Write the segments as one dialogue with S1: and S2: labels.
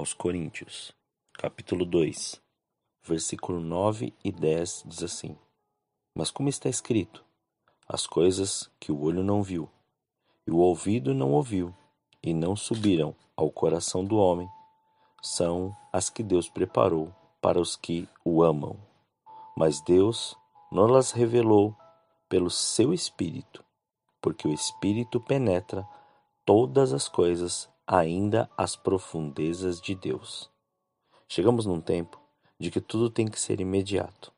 S1: aos Coríntios, capítulo 2, versículo 9 e 10 diz assim: Mas como está escrito, as coisas que o olho não viu, e o ouvido não ouviu, e não subiram ao coração do homem, são as que Deus preparou para os que o amam. Mas Deus não las revelou pelo seu Espírito, porque o Espírito penetra todas as coisas, ainda as profundezas de Deus. Chegamos num tempo de que tudo tem que ser imediato.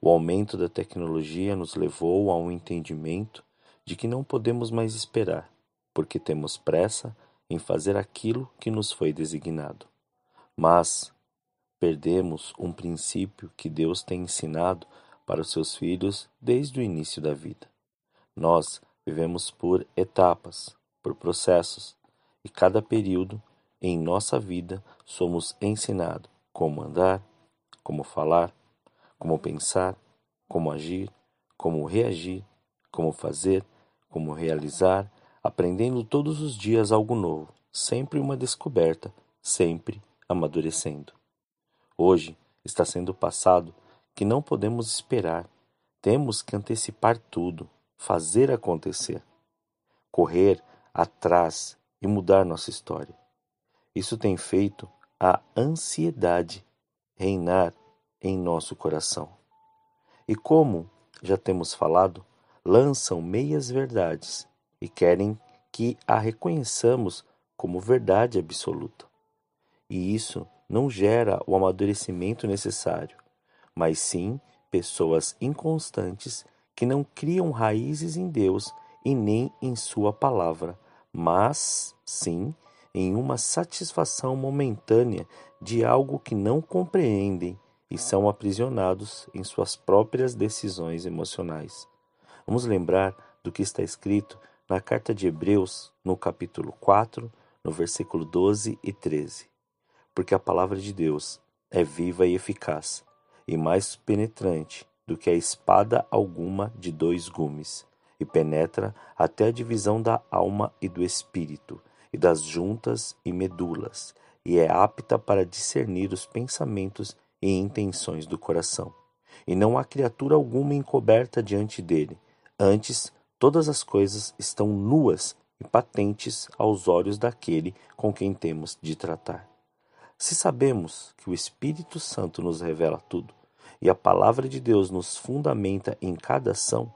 S1: O aumento da tecnologia nos levou a um entendimento de que não podemos mais esperar, porque temos pressa em fazer aquilo que nos foi designado. Mas perdemos um princípio que Deus tem ensinado para os seus filhos desde o início da vida. Nós vivemos por etapas, por processos, e cada período em nossa vida somos ensinados como andar, como falar, como pensar, como agir, como reagir, como fazer, como realizar, aprendendo todos os dias algo novo, sempre uma descoberta, sempre amadurecendo. Hoje está sendo passado que não podemos esperar. Temos que antecipar tudo, fazer acontecer, correr atrás e mudar nossa história. Isso tem feito a ansiedade reinar em nosso coração. E como já temos falado, lançam meias verdades e querem que a reconheçamos como verdade absoluta. E isso não gera o amadurecimento necessário, mas sim pessoas inconstantes que não criam raízes em Deus e nem em Sua palavra, mas sim em uma satisfação momentânea de algo que não compreendem e são aprisionados em suas próprias decisões emocionais. Vamos lembrar do que está escrito na carta de Hebreus, no capítulo 4, no versículo 12 e 13 porque a palavra de Deus é viva e eficaz, e mais penetrante do que a espada alguma de dois gumes, e penetra até a divisão da alma e do espírito, e das juntas e medulas, e é apta para discernir os pensamentos e intenções do coração. E não há criatura alguma encoberta diante dele, antes todas as coisas estão nuas e patentes aos olhos daquele com quem temos de tratar. Se sabemos que o Espírito Santo nos revela tudo e a palavra de Deus nos fundamenta em cada ação,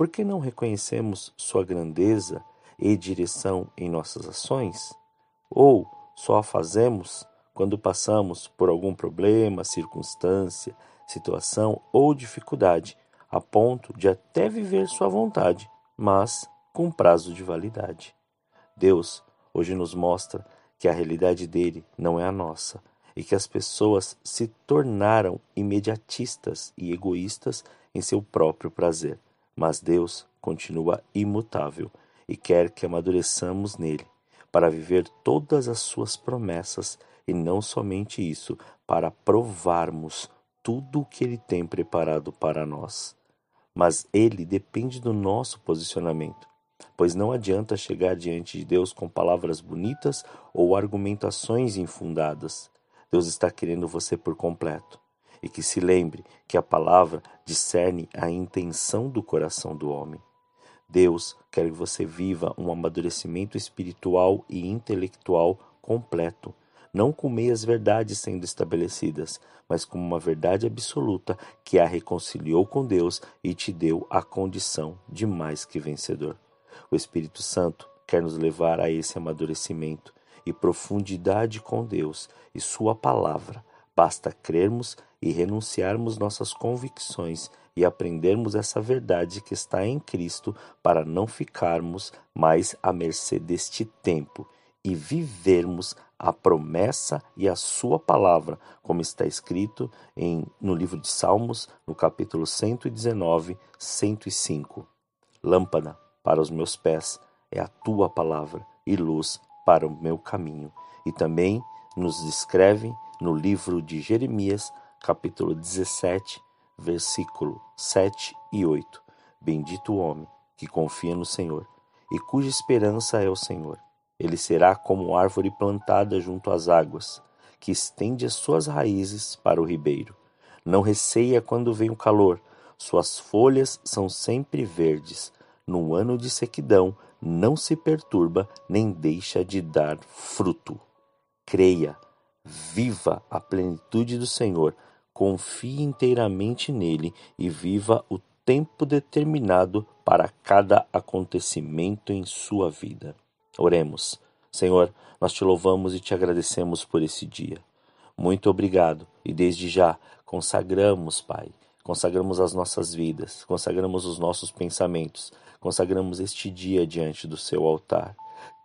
S1: por que não reconhecemos sua grandeza e direção em nossas ações? Ou só a fazemos quando passamos por algum problema, circunstância, situação ou dificuldade, a ponto de até viver sua vontade, mas com prazo de validade? Deus hoje nos mostra que a realidade dele não é a nossa e que as pessoas se tornaram imediatistas e egoístas em seu próprio prazer. Mas Deus continua imutável e quer que amadureçamos nele para viver todas as suas promessas e não somente isso, para provarmos tudo o que ele tem preparado para nós. Mas ele depende do nosso posicionamento pois não adianta chegar diante de Deus com palavras bonitas ou argumentações infundadas. Deus está querendo você por completo. E que se lembre que a palavra discerne a intenção do coração do homem. Deus quer que você viva um amadurecimento espiritual e intelectual completo, não com meias verdades sendo estabelecidas, mas com uma verdade absoluta que a reconciliou com Deus e te deu a condição de mais que vencedor. O Espírito Santo quer nos levar a esse amadurecimento e profundidade com Deus e Sua palavra. Basta crermos e renunciarmos nossas convicções e aprendermos essa verdade que está em Cristo para não ficarmos mais à mercê deste tempo e vivermos a promessa e a sua palavra, como está escrito em, no livro de Salmos, no capítulo 119, 105. Lâmpada para os meus pés é a tua palavra e luz para o meu caminho. E também nos descreve no livro de Jeremias, capítulo 17, versículo 7 e 8. Bendito o homem que confia no Senhor e cuja esperança é o Senhor. Ele será como árvore plantada junto às águas, que estende as suas raízes para o ribeiro. Não receia quando vem o calor, suas folhas são sempre verdes. No ano de sequidão, não se perturba nem deixa de dar fruto. Creia, viva a plenitude do Senhor, confie inteiramente nele e viva o tempo determinado para cada acontecimento em sua vida. Oremos. Senhor, nós te louvamos e te agradecemos por esse dia. Muito obrigado e desde já consagramos, Pai, consagramos as nossas vidas, consagramos os nossos pensamentos, consagramos este dia diante do seu altar.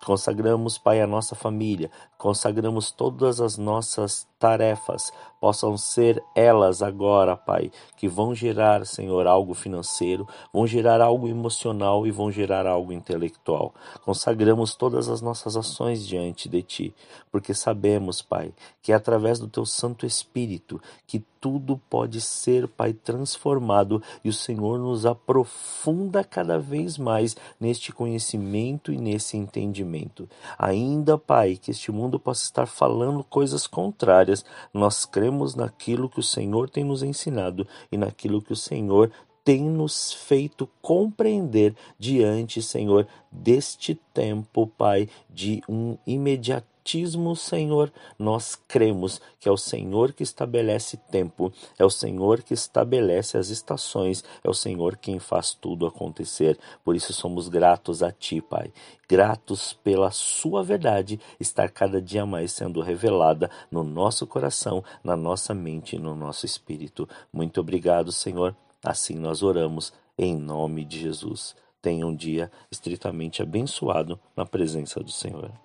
S1: Consagramos, Pai, a nossa família, consagramos todas as nossas tarefas, possam ser elas agora, Pai, que vão gerar, Senhor, algo financeiro, vão gerar algo emocional e vão gerar algo intelectual. Consagramos todas as nossas ações diante de Ti, porque sabemos, Pai, que é através do Teu Santo Espírito que tudo pode ser, Pai, transformado e o Senhor nos aprofunda cada vez mais neste conhecimento e nesse entendimento. Ainda, Pai, que este mundo possa estar falando coisas contrárias, nós cremos naquilo que o Senhor tem nos ensinado e naquilo que o Senhor tem nos feito compreender diante, Senhor, deste tempo, Pai, de um imediato batismo, Senhor, nós cremos que é o Senhor que estabelece tempo, é o Senhor que estabelece as estações, é o Senhor quem faz tudo acontecer. Por isso somos gratos a Ti, Pai. Gratos pela Sua verdade estar cada dia mais sendo revelada no nosso coração, na nossa mente e no nosso espírito. Muito obrigado, Senhor. Assim nós oramos em nome de Jesus. Tenha um dia estritamente abençoado na presença do Senhor.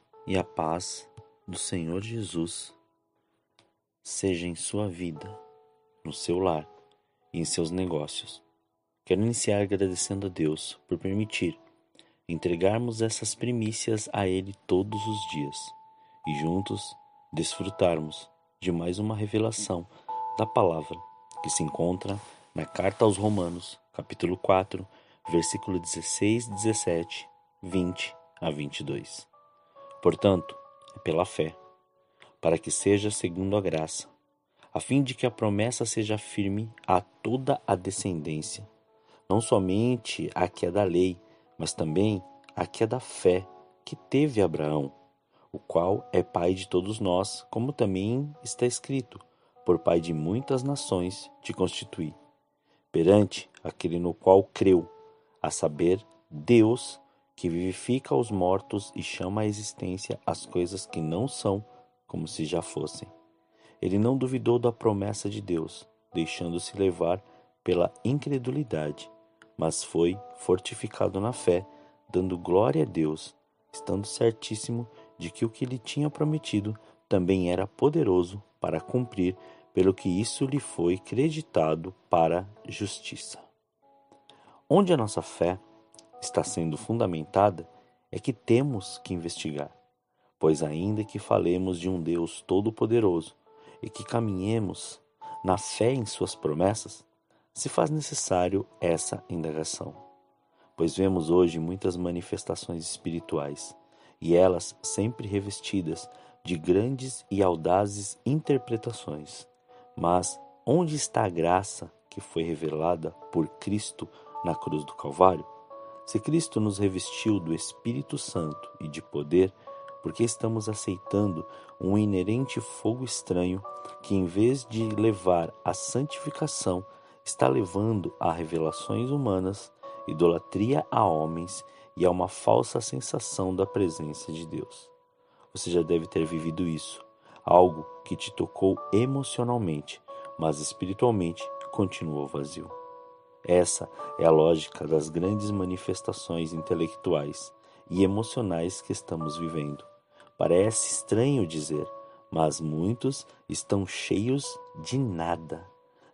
S1: e a paz do Senhor Jesus seja em sua vida, no seu lar e em seus negócios. Quero iniciar agradecendo a Deus por permitir entregarmos essas primícias a Ele todos os dias e juntos desfrutarmos de mais uma revelação da palavra que se encontra na carta aos Romanos, capítulo 4, versículo 16, 17, 20 a 22. Portanto, é pela fé, para que seja segundo a graça, a fim de que a promessa seja firme a toda a descendência, não somente a que é da lei, mas também a que é da fé que teve Abraão, o qual é pai de todos nós, como também está escrito: por pai de muitas nações te constituí, perante aquele no qual creu, a saber, Deus que vivifica os mortos e chama à existência as coisas que não são como se já fossem. Ele não duvidou da promessa de Deus, deixando-se levar pela incredulidade, mas foi fortificado na fé, dando glória a Deus, estando certíssimo de que o que lhe tinha prometido também era poderoso para cumprir, pelo que isso lhe foi creditado para justiça. Onde a nossa fé está sendo fundamentada é que temos que investigar, pois, ainda que falemos de um Deus todo-poderoso e que caminhemos na fé em Suas promessas, se faz necessário essa indagação. Pois vemos hoje muitas manifestações espirituais e elas sempre revestidas de grandes e audazes interpretações. Mas onde está a graça que foi revelada por Cristo na cruz do Calvário? Se Cristo nos revestiu do Espírito Santo e de poder, porque estamos aceitando um inerente fogo estranho que, em vez de levar à santificação, está levando a revelações humanas, idolatria a homens e a uma falsa sensação da presença de Deus. Você já deve ter vivido isso, algo que te tocou emocionalmente, mas espiritualmente continuou vazio. Essa é a lógica das grandes manifestações intelectuais e emocionais que estamos vivendo. Parece estranho dizer, mas muitos estão cheios de nada.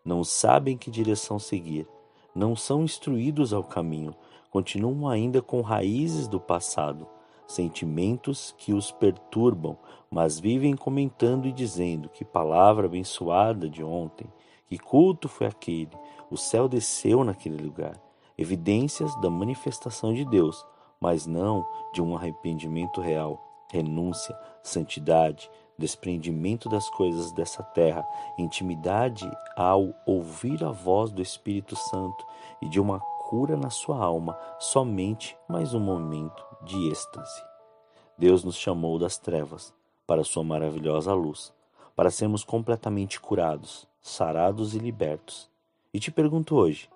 S1: Não sabem que direção seguir, não são instruídos ao caminho, continuam ainda com raízes do passado, sentimentos que os perturbam, mas vivem comentando e dizendo que palavra abençoada de ontem, que culto foi aquele, o céu desceu naquele lugar. Evidências da manifestação de Deus, mas não de um arrependimento real renúncia, santidade, desprendimento das coisas dessa terra, intimidade ao ouvir a voz do Espírito Santo e de uma cura na sua alma, somente mais um momento de êxtase. Deus nos chamou das trevas para sua maravilhosa luz, para sermos completamente curados, sarados e libertos. E te pergunto hoje,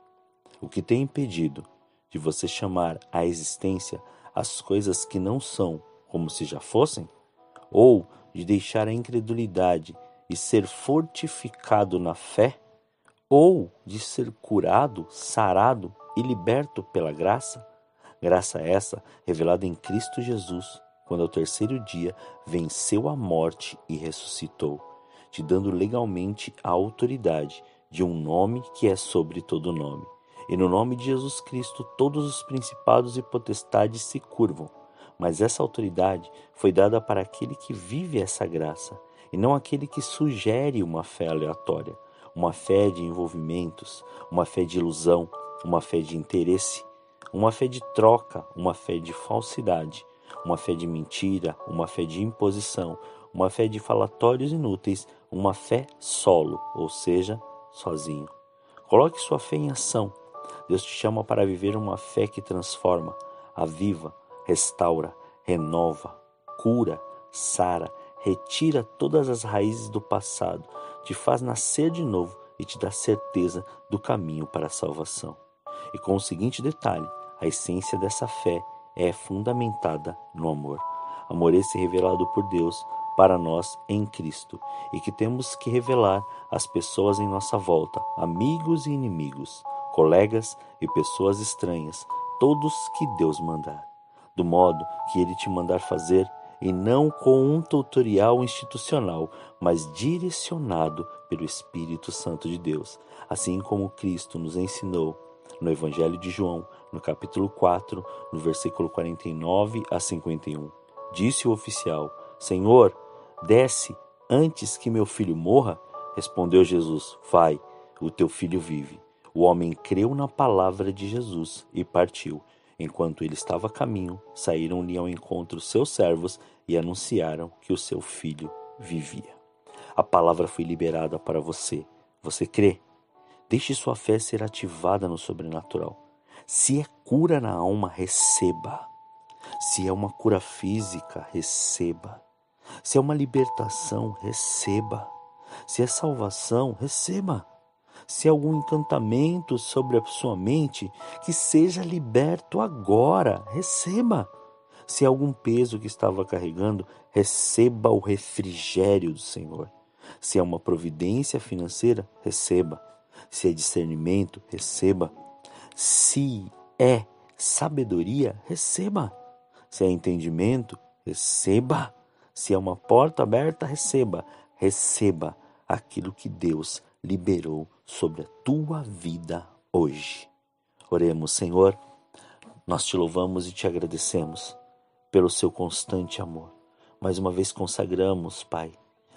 S1: o que tem impedido de você chamar à existência as coisas que não são como se já fossem? Ou de deixar a incredulidade e ser fortificado na fé? Ou de ser curado, sarado e liberto pela graça? Graça essa revelada em Cristo Jesus, quando ao terceiro dia venceu a morte e ressuscitou, te dando legalmente a autoridade de um nome que é sobre todo nome. E no nome de Jesus Cristo todos os principados e potestades se curvam mas essa autoridade foi dada para aquele que vive essa graça e não aquele que sugere uma fé aleatória, uma fé de envolvimentos, uma fé de ilusão, uma fé de interesse, uma fé de troca, uma fé de falsidade, uma fé de mentira, uma fé de imposição, uma fé de falatórios inúteis, uma fé solo, ou seja, sozinho. Coloque sua fé em ação. Deus te chama para viver uma fé que transforma, aviva, restaura, renova, cura, sara, retira todas as raízes do passado, te faz nascer de novo e te dá certeza do caminho para a salvação. E com o seguinte detalhe: a essência dessa fé é fundamentada no amor. Amor esse revelado por Deus para nós em Cristo e que temos que revelar às pessoas em nossa volta, amigos e inimigos, colegas e pessoas estranhas, todos que Deus mandar do modo que ele te mandar fazer, e não com um tutorial institucional, mas direcionado pelo Espírito Santo de Deus, assim como Cristo nos ensinou no Evangelho de João, no capítulo 4, no versículo 49 a 51. Disse o oficial: Senhor, desce antes que meu filho morra. Respondeu Jesus: Vai, o teu filho vive. O homem creu na palavra de Jesus e partiu. Enquanto ele estava a caminho, saíram-lhe ao encontro seus servos e anunciaram que o seu filho vivia. A palavra foi liberada para você. Você crê? Deixe sua fé ser ativada no sobrenatural. Se é cura na alma, receba. Se é uma cura física, receba. Se é uma libertação, receba. Se é salvação, receba se algum encantamento sobre a sua mente, que seja liberto agora, receba. Se algum peso que estava carregando, receba o refrigério do Senhor. Se é uma providência financeira, receba. Se é discernimento, receba. Se é sabedoria, receba. Se é entendimento, receba. Se é uma porta aberta, receba. Receba aquilo que Deus liberou sobre a tua vida hoje. Oremos, Senhor, nós te louvamos e te agradecemos pelo seu constante amor. Mais uma vez consagramos, Pai,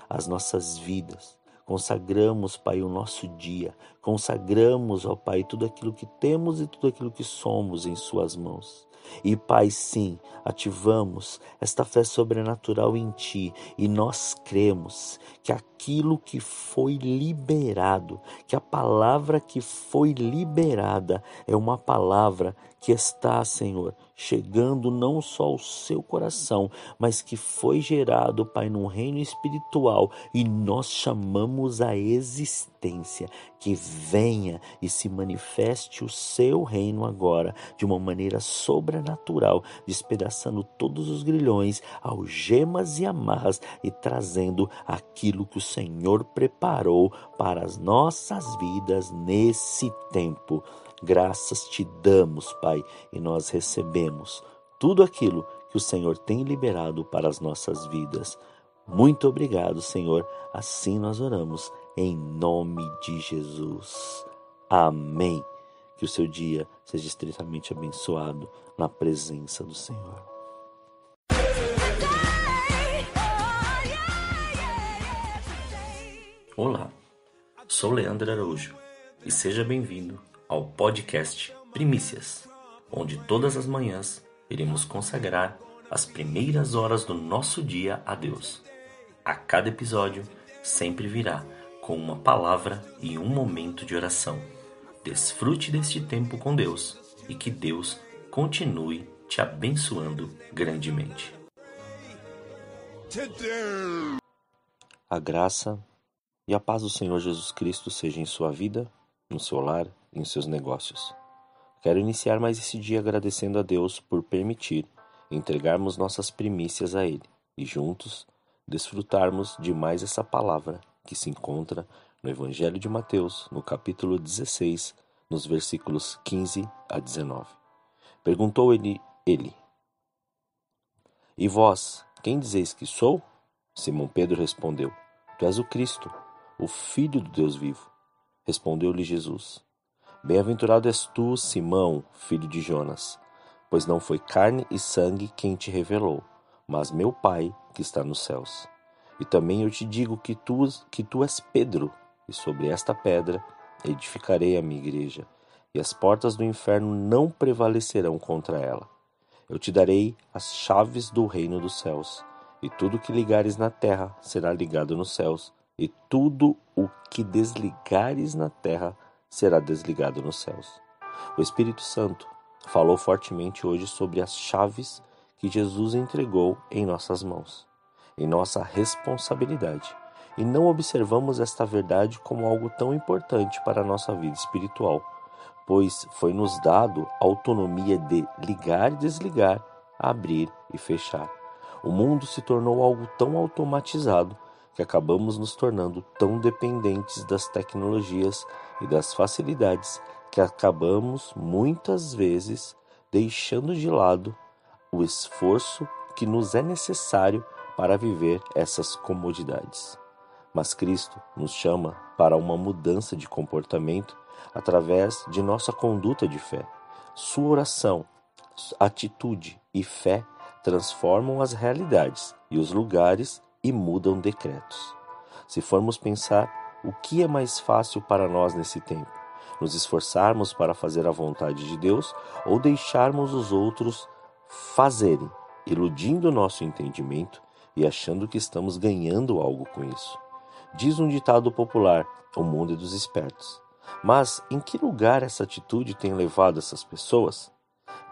S1: as nossas vidas, consagramos, Pai, o nosso dia, Consagramos, ó Pai, tudo aquilo que temos e tudo aquilo que somos em Suas mãos. E, Pai, sim, ativamos esta fé sobrenatural em Ti. E nós cremos que aquilo que foi liberado, que a palavra que foi liberada é uma palavra que está, Senhor, chegando não só ao seu coração, mas que foi gerado, Pai, num reino espiritual e nós chamamos a existência que venha e se manifeste o seu reino agora de uma maneira sobrenatural, despedaçando todos os grilhões, algemas e amarras e trazendo aquilo que o Senhor preparou para as nossas vidas nesse tempo. Graças te damos, Pai, e nós recebemos tudo aquilo que o Senhor tem liberado para as nossas vidas. Muito obrigado, Senhor. Assim nós oramos, em nome de Jesus. Amém. Que o seu dia seja estritamente abençoado na presença do Senhor. Olá, sou Leandro Araújo e seja bem-vindo ao podcast Primícias, onde todas as manhãs iremos consagrar as primeiras horas do nosso dia a Deus. A cada episódio sempre virá com uma palavra e um momento de oração. Desfrute deste tempo com Deus e que Deus continue te abençoando grandemente. A graça e a paz do Senhor Jesus Cristo seja em sua vida, no seu lar em seus negócios. Quero iniciar mais esse dia agradecendo a Deus por permitir entregarmos nossas primícias a Ele e juntos desfrutarmos de mais essa palavra que se encontra no Evangelho de Mateus, no capítulo 16, nos versículos 15 a 19. Perguntou ele, ele: E vós, quem dizeis que sou? Simão Pedro respondeu: Tu és o Cristo, o Filho do Deus vivo. Respondeu-lhe Jesus: Bem-aventurado és tu, Simão, filho de Jonas, pois não foi carne e sangue quem te revelou, mas meu Pai que está nos céus. E também eu te digo que tu, que tu és Pedro, e sobre esta pedra edificarei a minha igreja, e as portas do inferno não prevalecerão contra ela. Eu te darei as chaves do reino dos céus, e tudo que ligares na terra será ligado nos céus, e tudo o que desligares na terra será desligado nos céus. O Espírito Santo falou fortemente hoje sobre as chaves que Jesus entregou em nossas mãos, em nossa responsabilidade, e não observamos esta verdade como algo tão importante para a nossa vida espiritual, pois foi nos dado a autonomia de ligar e desligar, abrir e fechar. O mundo se tornou algo tão automatizado que acabamos nos tornando tão dependentes das tecnologias e das facilidades que acabamos muitas vezes deixando de lado o esforço que nos é necessário para viver essas comodidades. Mas Cristo nos chama para uma mudança de comportamento através de nossa conduta de fé. Sua oração, atitude e fé transformam as realidades e os lugares e mudam decretos. Se formos pensar o que é mais fácil para nós nesse tempo, nos esforçarmos para fazer a vontade de Deus ou deixarmos os outros fazerem, iludindo nosso entendimento e achando que estamos ganhando algo com isso. Diz um ditado popular: o mundo é dos espertos. Mas em que lugar essa atitude tem levado essas pessoas?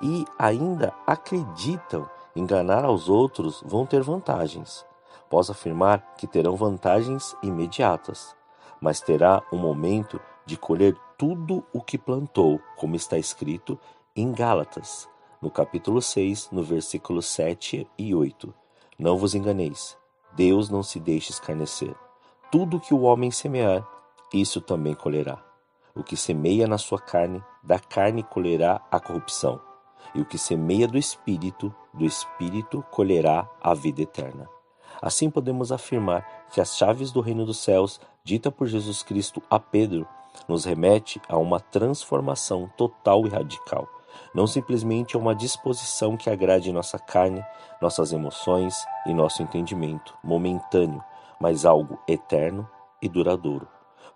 S1: E ainda acreditam enganar aos outros vão ter vantagens posso afirmar que terão vantagens imediatas, mas terá um momento de colher tudo o que plantou, como está escrito em Gálatas, no capítulo 6, no versículo 7 e 8. Não vos enganeis, Deus não se deixa escarnecer. Tudo que o homem semear, isso também colherá. O que semeia na sua carne, da carne colherá a corrupção, e o que semeia do espírito, do espírito colherá a vida eterna. Assim podemos afirmar que as chaves do reino dos céus, dita por Jesus Cristo a Pedro, nos remete a uma transformação total e radical, não simplesmente a uma disposição que agrade nossa carne, nossas emoções e nosso entendimento momentâneo, mas algo eterno e duradouro.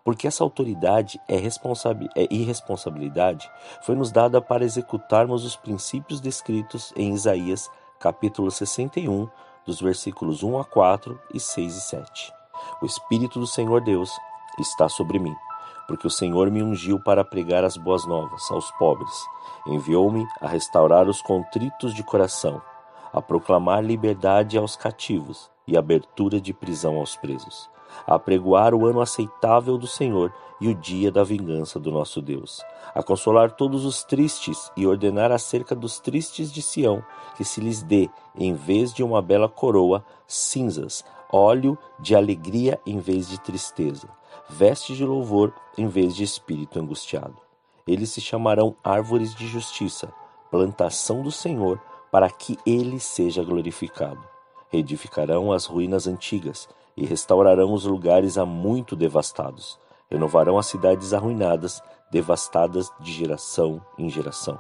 S1: porque essa autoridade é, é irresponsabilidade foi nos dada para executarmos os princípios descritos em Isaías capítulo 61, dos versículos 1 a 4 e 6 e 7. O Espírito do Senhor Deus está sobre mim, porque o Senhor me ungiu para pregar as boas novas aos pobres. Enviou-me a restaurar os contritos de coração, a proclamar liberdade aos cativos e abertura de prisão aos presos apregoar o ano aceitável do Senhor e o dia da vingança do nosso Deus, a consolar todos os tristes e ordenar acerca dos tristes de Sião que se lhes dê, em vez de uma bela coroa, cinzas, óleo de alegria em vez de tristeza, vestes de louvor em vez de espírito angustiado. Eles se chamarão árvores de justiça, plantação do Senhor, para que ele seja glorificado. Reedificarão as ruínas antigas e restaurarão os lugares há muito devastados. Renovarão as cidades arruinadas, devastadas de geração em geração.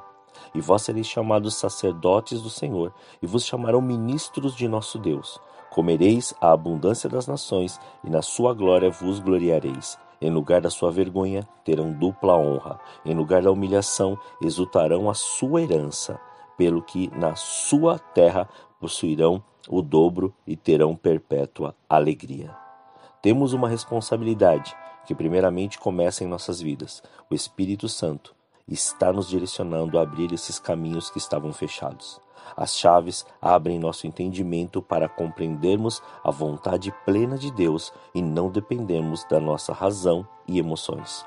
S1: E vós sereis chamados sacerdotes do Senhor, e vos chamarão ministros de nosso Deus. Comereis a abundância das nações, e na sua glória vos gloriareis. Em lugar da sua vergonha, terão dupla honra. Em lugar da humilhação, exultarão a sua herança, pelo que na sua terra possuirão o dobro e terão perpétua alegria. Temos uma responsabilidade que, primeiramente, começa em nossas vidas. O Espírito Santo está nos direcionando a abrir esses caminhos que estavam fechados. As chaves abrem nosso entendimento para compreendermos a vontade plena de Deus e não dependermos da nossa razão e emoções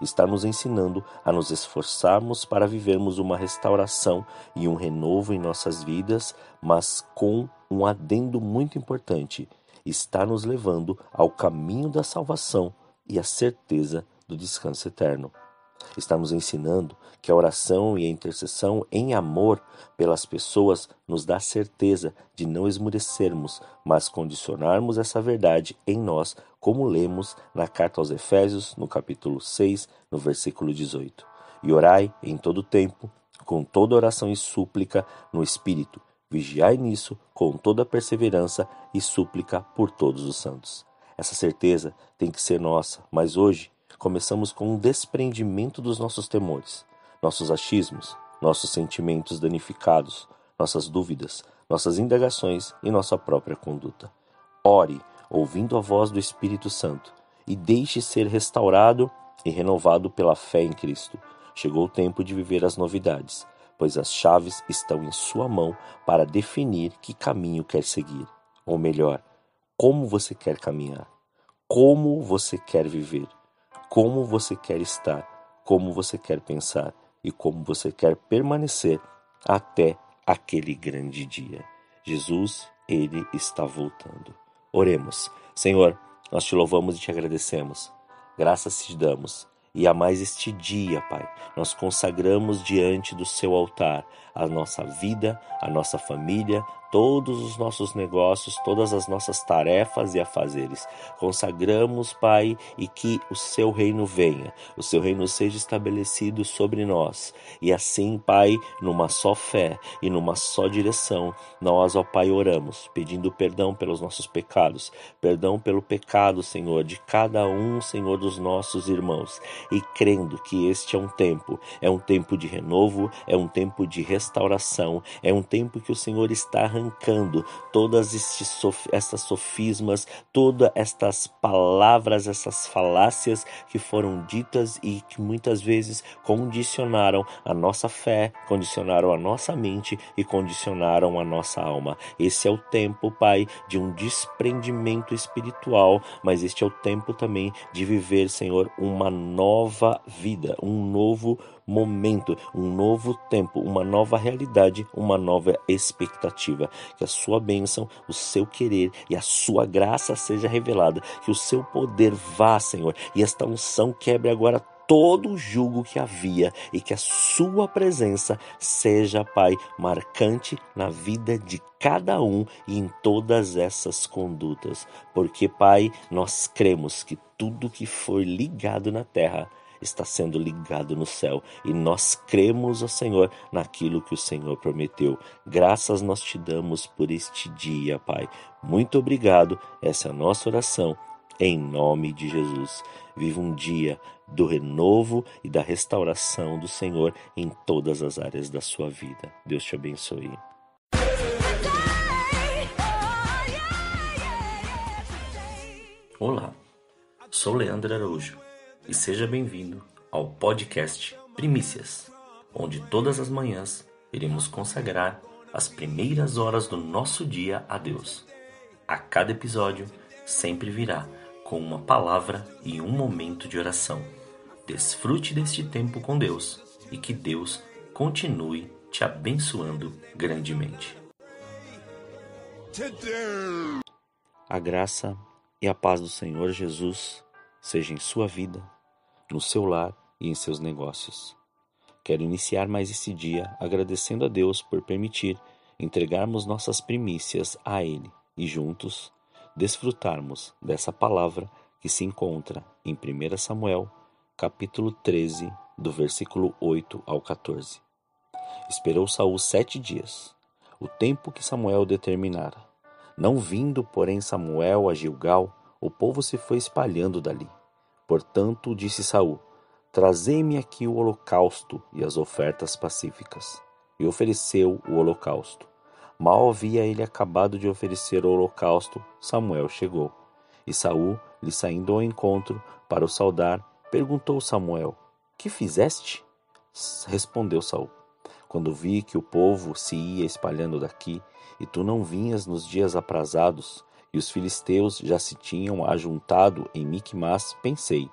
S1: está nos ensinando a nos esforçarmos para vivermos uma restauração e um renovo em nossas vidas, mas com um adendo muito importante: está nos levando ao caminho da salvação e à certeza do descanso eterno. Está nos ensinando que a oração e a intercessão em amor pelas pessoas nos dá certeza de não esmurecermos, mas condicionarmos essa verdade em nós, como lemos na carta aos Efésios, no capítulo 6, no versículo 18. E orai em todo tempo, com toda oração e súplica no Espírito. Vigiai nisso com toda perseverança e súplica por todos os santos. Essa certeza tem que ser nossa, mas hoje começamos com um desprendimento dos nossos temores, nossos achismos, nossos sentimentos danificados, nossas dúvidas, nossas indagações e nossa própria conduta. Ore, ouvindo a voz do Espírito Santo, e deixe ser restaurado e renovado pela fé em Cristo. Chegou o tempo de viver as novidades, pois as chaves estão em sua mão para definir que caminho quer seguir, ou melhor, como você quer caminhar, como você quer viver como você quer estar, como você quer pensar e como você quer permanecer até aquele grande dia. Jesus, ele está voltando. Oremos. Senhor, nós te louvamos e te agradecemos. Graças te damos. E a mais este dia, Pai, nós consagramos diante do seu altar a nossa vida, a nossa família, todos os nossos negócios, todas as nossas tarefas e afazeres. Consagramos, Pai, e que o seu reino venha, o seu reino seja estabelecido sobre nós. E assim, Pai, numa só fé e numa só direção, nós, ó Pai, oramos, pedindo perdão pelos nossos pecados, perdão pelo pecado, Senhor, de cada um, Senhor, dos nossos irmãos, e crendo que este é um tempo, é um tempo de renovo, é um tempo de restauração, é um tempo que o Senhor está arrancando todas essas sofismas, todas estas palavras, essas falácias que foram ditas e que muitas vezes condicionaram a nossa fé, condicionaram a nossa mente e condicionaram a nossa alma. Esse é o tempo, Pai, de um desprendimento espiritual, mas este é o tempo também de viver, Senhor, uma nova vida, um novo momento, um novo tempo, uma nova realidade, uma nova expectativa. Que a sua bênção, o seu querer e a sua graça seja revelada. Que o seu poder vá, Senhor, e esta unção quebre agora todo o jugo que havia e que a sua presença seja, Pai, marcante na vida de cada um e em todas essas condutas. Porque, Pai, nós cremos que tudo que for ligado na terra está sendo ligado no céu e nós cremos, ó Senhor, naquilo que o Senhor prometeu. Graças nós te damos por este dia, Pai. Muito obrigado. Essa é a nossa oração em nome de Jesus. Viva um dia do renovo e da restauração do Senhor em todas as áreas da sua vida. Deus te abençoe. Olá, sou Leandro Araújo e seja bem-vindo ao podcast Primícias, onde todas as manhãs iremos consagrar as primeiras horas do nosso dia a Deus. A cada episódio sempre virá com uma palavra e um momento de oração. Desfrute deste tempo com Deus e que Deus continue te abençoando grandemente. A graça e a paz do Senhor Jesus seja em sua vida, no seu lar e em seus negócios. Quero iniciar mais esse dia agradecendo a Deus por permitir entregarmos nossas primícias a Ele e juntos desfrutarmos dessa palavra que se encontra em 1 Samuel, capítulo 13, do versículo 8 ao 14. Esperou Saul sete dias, o tempo que Samuel determinara. Não vindo, porém, Samuel a Gilgal, o povo se foi espalhando dali. Portanto, disse Saul: Trazei-me aqui o holocausto e as ofertas pacíficas. E ofereceu o holocausto. Mal havia ele acabado de oferecer o holocausto, Samuel chegou. E Saul, lhe saindo ao encontro para o saudar, perguntou Samuel: Que fizeste? Respondeu Saul: Quando vi que o povo se ia espalhando daqui, e tu não vinhas nos dias aprazados, e os filisteus já se tinham ajuntado em Micmas, pensei: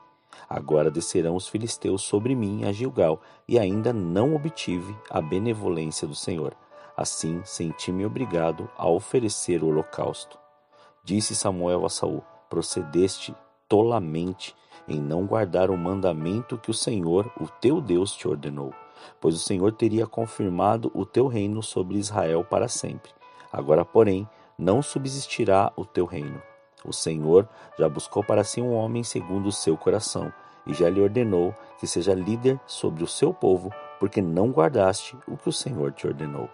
S1: Agora descerão os filisteus sobre mim a Gilgal, e ainda não obtive a benevolência do Senhor. Assim senti-me obrigado a oferecer o holocausto. Disse Samuel a Saul: Procedeste tolamente em não guardar o mandamento que o Senhor, o teu Deus, te ordenou, pois o Senhor teria confirmado o teu reino sobre Israel para sempre. Agora, porém, não subsistirá o teu reino. O Senhor já buscou para si um homem segundo o seu coração, e já lhe ordenou que seja líder sobre o seu povo, porque não guardaste o que o Senhor te ordenou.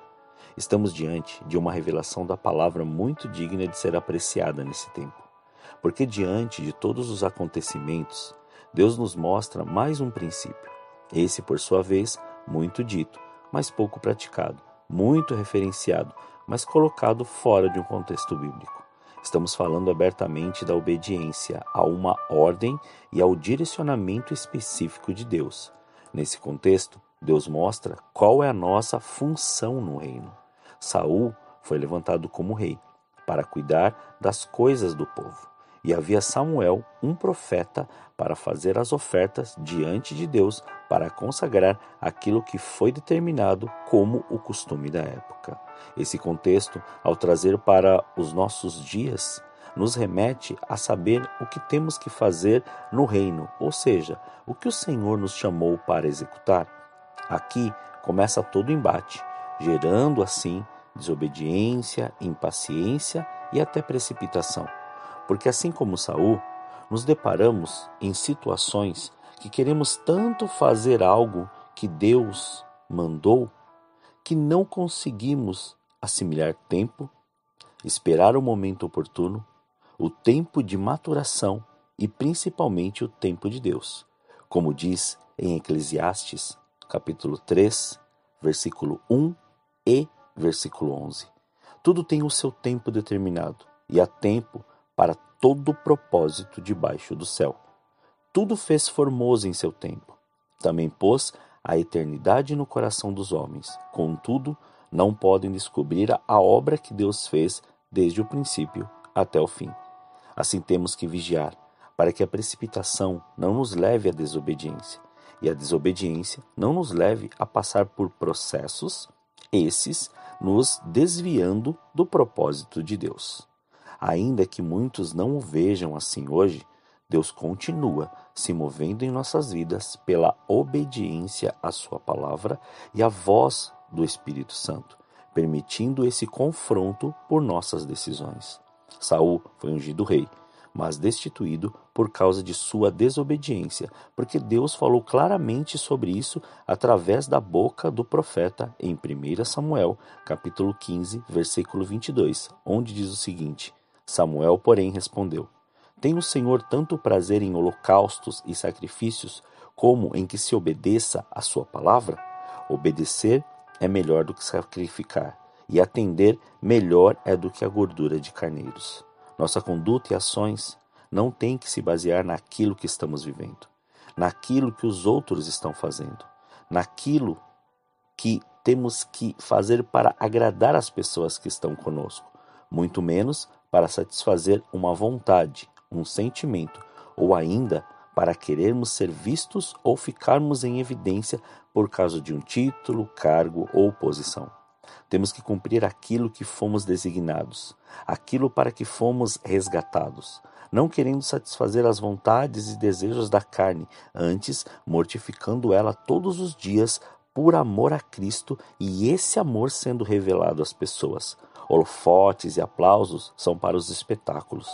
S1: Estamos diante de uma revelação da palavra muito digna de ser apreciada nesse tempo. Porque diante de todos os acontecimentos, Deus nos mostra mais um princípio. Esse, por sua vez, muito dito, mas pouco praticado, muito referenciado, mas colocado fora de um contexto bíblico. Estamos falando abertamente da obediência a uma ordem e ao direcionamento específico de Deus. Nesse contexto, Deus mostra qual é a nossa função no reino. Saul foi levantado como rei para cuidar das coisas do povo. E havia Samuel, um profeta, para fazer as ofertas diante de Deus para consagrar aquilo que foi determinado como o costume da época. Esse contexto, ao trazer para os nossos dias, nos remete a saber o que temos que fazer no reino, ou seja, o que o Senhor nos chamou para executar. Aqui começa todo o embate, gerando assim desobediência, impaciência e até precipitação. Porque assim como Saul, nos deparamos em situações que queremos tanto fazer algo que Deus mandou que não conseguimos assimilar tempo, esperar o momento oportuno, o tempo de maturação e principalmente o tempo de Deus. Como diz em Eclesiastes, capítulo 3, versículo 1 e versículo 11. Tudo tem o seu tempo determinado, e há tempo para todo propósito debaixo do céu. Tudo fez formoso em seu tempo. Também pôs a eternidade no coração dos homens. Contudo, não podem descobrir a obra que Deus fez desde o princípio até o fim. Assim temos que vigiar, para que a precipitação não nos leve à desobediência, e a desobediência não nos leve a passar por processos, esses nos desviando do propósito de Deus. Ainda que muitos não o vejam assim hoje, Deus continua se movendo em nossas vidas pela obediência à Sua palavra e à voz do Espírito Santo, permitindo esse confronto por nossas decisões. Saul foi ungido rei, mas destituído por causa de sua desobediência, porque Deus falou claramente sobre isso através da boca do profeta em 1 Samuel, capítulo 15, versículo 22, onde diz o seguinte: Samuel, porém, respondeu: Tem o Senhor tanto prazer em holocaustos e sacrifícios, como em que se obedeça a sua palavra? Obedecer é melhor do que sacrificar, e atender melhor é do que a gordura de carneiros. Nossa conduta e ações não têm que se basear naquilo que estamos vivendo, naquilo que os outros estão fazendo, naquilo que temos que fazer para agradar as pessoas que estão conosco, muito menos para satisfazer uma vontade, um sentimento, ou ainda para querermos ser vistos ou ficarmos em evidência por causa de um título, cargo ou posição. Temos que cumprir aquilo que fomos designados, aquilo para que fomos resgatados, não querendo satisfazer as vontades e desejos da carne, antes mortificando ela todos os dias por amor a Cristo e esse amor sendo revelado às pessoas. Holofotes e aplausos são para os espetáculos.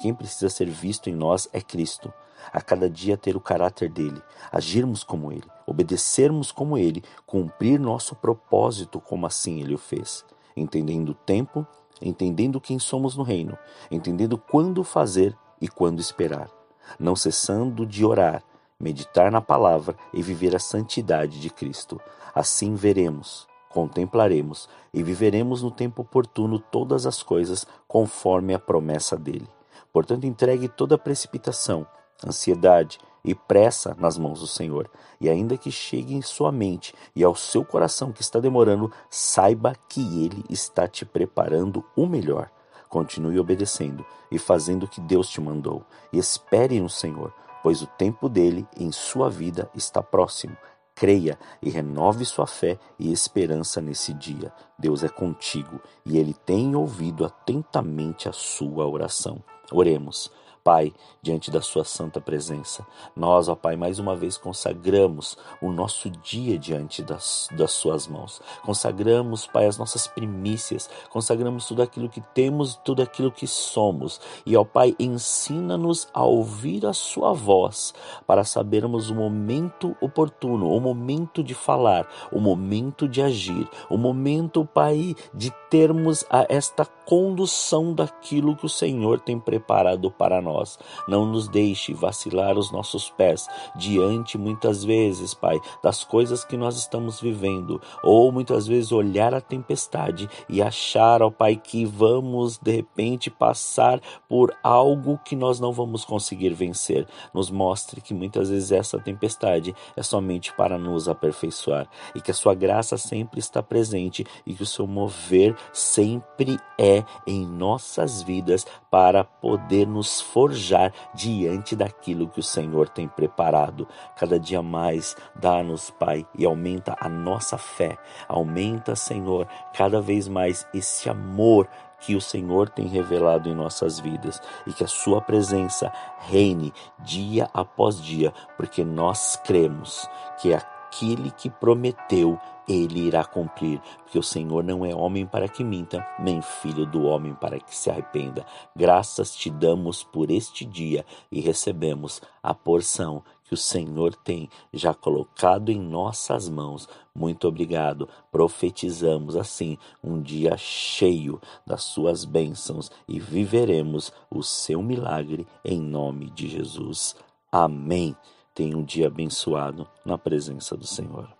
S1: Quem precisa ser visto em nós é Cristo. A cada dia ter o caráter dele, agirmos como ele, obedecermos como ele, cumprir nosso propósito como assim ele o fez, entendendo o tempo, entendendo quem somos no reino, entendendo quando fazer e quando esperar, não cessando de orar, meditar na palavra e viver a santidade de Cristo. Assim veremos, contemplaremos e viveremos no tempo oportuno todas as coisas conforme a promessa dele. Portanto, entregue toda precipitação, ansiedade e pressa nas mãos do Senhor, e ainda que chegue em sua mente e ao seu coração que está demorando, saiba que ele está te preparando o melhor. Continue obedecendo e fazendo o que Deus te mandou, e espere no Senhor, pois o tempo dele em sua vida está próximo. Creia e renove sua fé e esperança nesse dia. Deus é contigo e ele tem ouvido atentamente a sua oração. Oremos. Pai, diante da Sua santa presença, nós, ó Pai, mais uma vez consagramos o nosso dia diante das, das Suas mãos. Consagramos, Pai, as nossas primícias, consagramos tudo aquilo que temos, tudo aquilo que somos. E, ó Pai, ensina-nos a ouvir a Sua voz, para sabermos o momento oportuno, o momento de falar, o momento de agir, o momento, Pai, de termos a esta condução daquilo que o Senhor tem preparado para nós. Não nos deixe vacilar os nossos pés diante, muitas vezes, Pai, das coisas que nós estamos vivendo, ou muitas vezes olhar a tempestade e achar, ó Pai, que vamos de repente passar por algo que nós não vamos conseguir vencer. Nos mostre que muitas vezes essa tempestade é somente para nos aperfeiçoar e que a Sua graça sempre está presente e que o seu mover sempre é em nossas vidas para poder nos forjar diante daquilo que o Senhor tem preparado. Cada dia mais dá-nos, Pai, e aumenta a nossa fé. Aumenta, Senhor, cada vez mais esse amor que o Senhor tem revelado em nossas vidas e que a Sua presença reine dia após dia, porque nós cremos que aquele que prometeu ele irá cumprir, porque o Senhor não é homem para que minta, nem filho do homem para que se arrependa. Graças te damos por este dia e recebemos a porção que o Senhor tem já colocado em nossas mãos. Muito obrigado. Profetizamos assim um dia cheio das suas bênçãos e viveremos o seu milagre em nome de Jesus. Amém. Tenha um dia abençoado na presença do Senhor.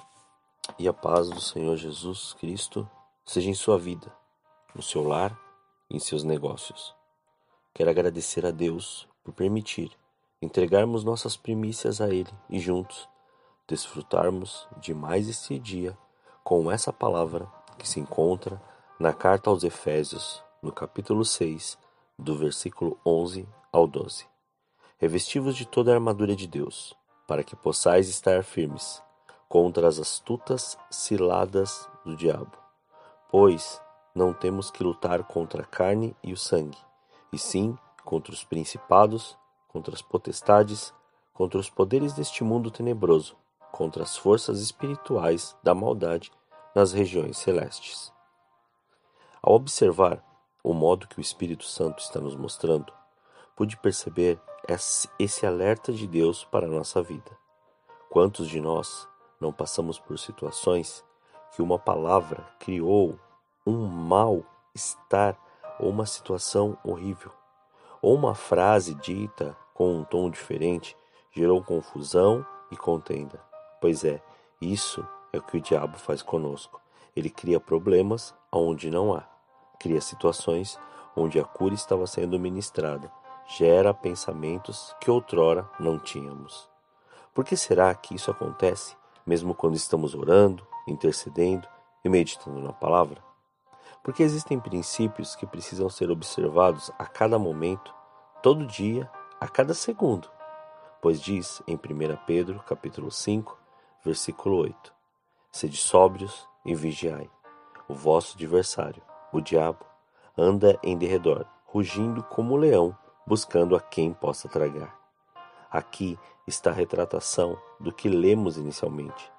S1: e a paz do Senhor Jesus Cristo seja em sua vida, no seu lar e em seus negócios. Quero agradecer a Deus por permitir entregarmos nossas primícias a Ele e juntos desfrutarmos de mais este dia com essa palavra que se encontra na carta aos Efésios, no capítulo 6, do versículo 11 ao 12. Revestivos de toda a armadura de Deus, para que possais estar firmes contra as astutas ciladas do diabo. Pois não temos que lutar contra a carne e o sangue, e sim contra os principados, contra as potestades, contra os poderes deste mundo tenebroso, contra as forças espirituais da maldade nas regiões celestes. Ao observar o modo que o Espírito Santo está nos mostrando, pude perceber esse alerta de Deus para a nossa vida. Quantos de nós não passamos por situações que uma palavra criou um mal-estar ou uma situação horrível, ou uma frase dita com um tom diferente gerou confusão e contenda. Pois é, isso é o que o diabo faz conosco. Ele cria problemas onde não há, cria situações onde a cura estava sendo ministrada, gera pensamentos que outrora não tínhamos. Por que será que isso acontece, mesmo quando estamos orando, intercedendo e meditando na palavra? Porque existem princípios que precisam ser observados a cada momento, todo dia, a cada segundo. Pois diz em 1 Pedro, capítulo 5, versículo 8: Sede sóbrios e vigiai. O vosso adversário, o diabo, anda em derredor, rugindo como um leão, buscando a quem possa tragar. Aqui está a retratação do que lemos inicialmente.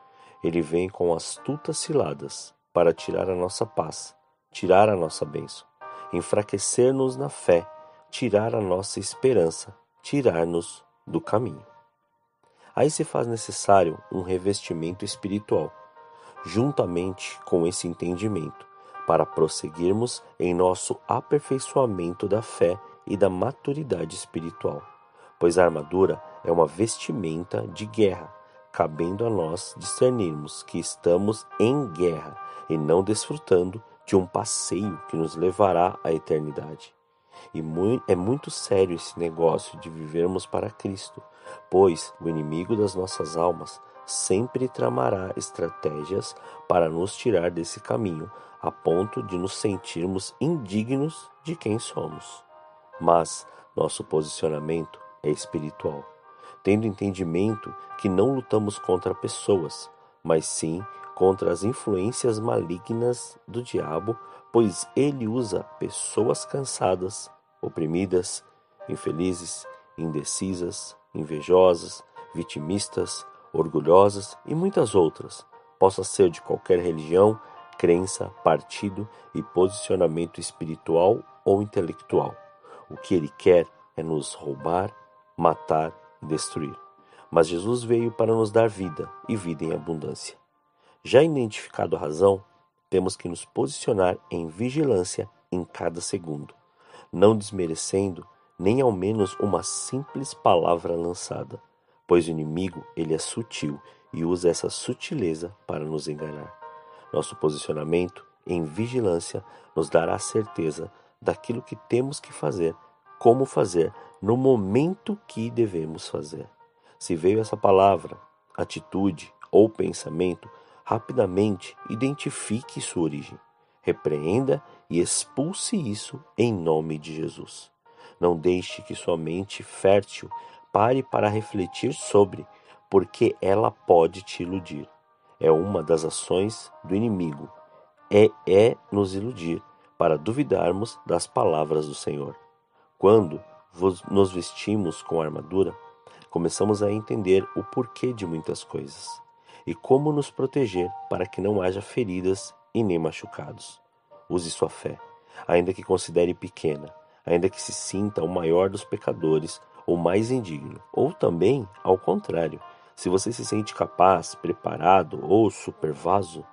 S1: Ele vem com astutas ciladas para tirar a nossa paz, tirar a nossa bênção, enfraquecer-nos na fé, tirar a nossa esperança, tirar-nos do caminho. Aí se faz necessário um revestimento espiritual, juntamente com esse entendimento, para prosseguirmos em nosso aperfeiçoamento da fé e da maturidade espiritual, pois a armadura é uma vestimenta de guerra, cabendo a nós discernirmos que estamos em guerra e não desfrutando de um passeio que nos levará à eternidade. E é muito sério esse negócio de vivermos para Cristo, pois o inimigo das nossas almas sempre tramará estratégias para nos tirar desse caminho, a ponto de nos sentirmos indignos de quem somos. Mas nosso posicionamento é espiritual, tendo entendimento que não lutamos contra pessoas, mas sim contra as influências malignas do diabo, pois ele usa pessoas cansadas, oprimidas, infelizes, indecisas, invejosas, vitimistas, orgulhosas e muitas outras, possa ser de qualquer religião, crença, partido e posicionamento espiritual ou intelectual. O que ele quer é nos roubar, matar destruir. Mas Jesus veio para nos dar vida e vida em abundância. Já identificado a razão, temos que nos posicionar em vigilância em cada segundo, não desmerecendo nem ao menos uma simples palavra lançada pois o inimigo ele é sutil e usa essa sutileza para nos enganar. Nosso posicionamento em vigilância nos dará certeza daquilo que temos que fazer, como fazer, no momento que devemos fazer. Se veio essa palavra, atitude ou pensamento, rapidamente identifique sua origem, repreenda e expulse isso em nome de Jesus. Não deixe que sua mente fértil Pare para refletir sobre, porque ela pode te iludir. É uma das ações do inimigo. É, é nos iludir, para duvidarmos das palavras do Senhor. Quando nos vestimos com armadura, começamos a entender o porquê de muitas coisas e como nos proteger para que não haja feridas e nem machucados. Use sua fé, ainda que considere pequena, ainda que se sinta o maior dos pecadores ou mais indigno, ou também ao contrário, se você se sente capaz, preparado ou supervaso,